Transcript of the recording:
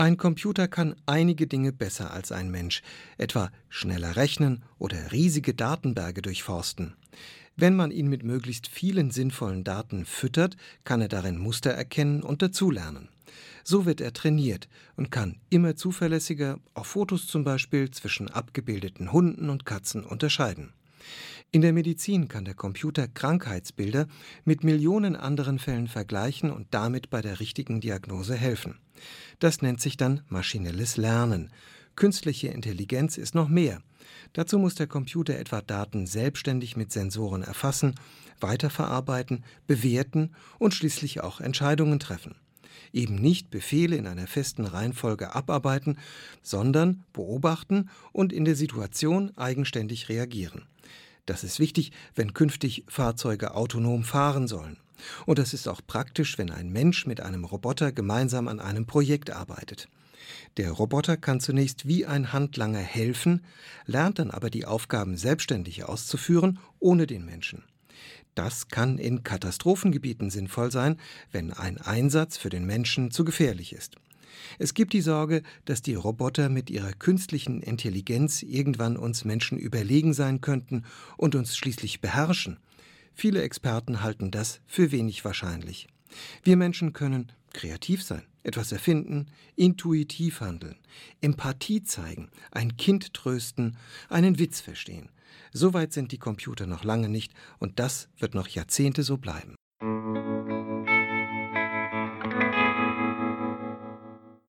Ein Computer kann einige Dinge besser als ein Mensch, etwa schneller rechnen oder riesige Datenberge durchforsten. Wenn man ihn mit möglichst vielen sinnvollen Daten füttert, kann er darin Muster erkennen und dazulernen. So wird er trainiert und kann immer zuverlässiger, auf Fotos zum Beispiel, zwischen abgebildeten Hunden und Katzen unterscheiden. In der Medizin kann der Computer Krankheitsbilder mit Millionen anderen Fällen vergleichen und damit bei der richtigen Diagnose helfen. Das nennt sich dann maschinelles Lernen. Künstliche Intelligenz ist noch mehr. Dazu muss der Computer etwa Daten selbstständig mit Sensoren erfassen, weiterverarbeiten, bewerten und schließlich auch Entscheidungen treffen. Eben nicht Befehle in einer festen Reihenfolge abarbeiten, sondern beobachten und in der Situation eigenständig reagieren. Das ist wichtig, wenn künftig Fahrzeuge autonom fahren sollen. Und das ist auch praktisch, wenn ein Mensch mit einem Roboter gemeinsam an einem Projekt arbeitet. Der Roboter kann zunächst wie ein Handlanger helfen, lernt dann aber die Aufgaben selbstständig auszuführen, ohne den Menschen. Das kann in Katastrophengebieten sinnvoll sein, wenn ein Einsatz für den Menschen zu gefährlich ist. Es gibt die Sorge, dass die Roboter mit ihrer künstlichen Intelligenz irgendwann uns Menschen überlegen sein könnten und uns schließlich beherrschen. Viele Experten halten das für wenig wahrscheinlich. Wir Menschen können kreativ sein, etwas erfinden, intuitiv handeln, Empathie zeigen, ein Kind trösten, einen Witz verstehen. Soweit sind die Computer noch lange nicht, und das wird noch Jahrzehnte so bleiben.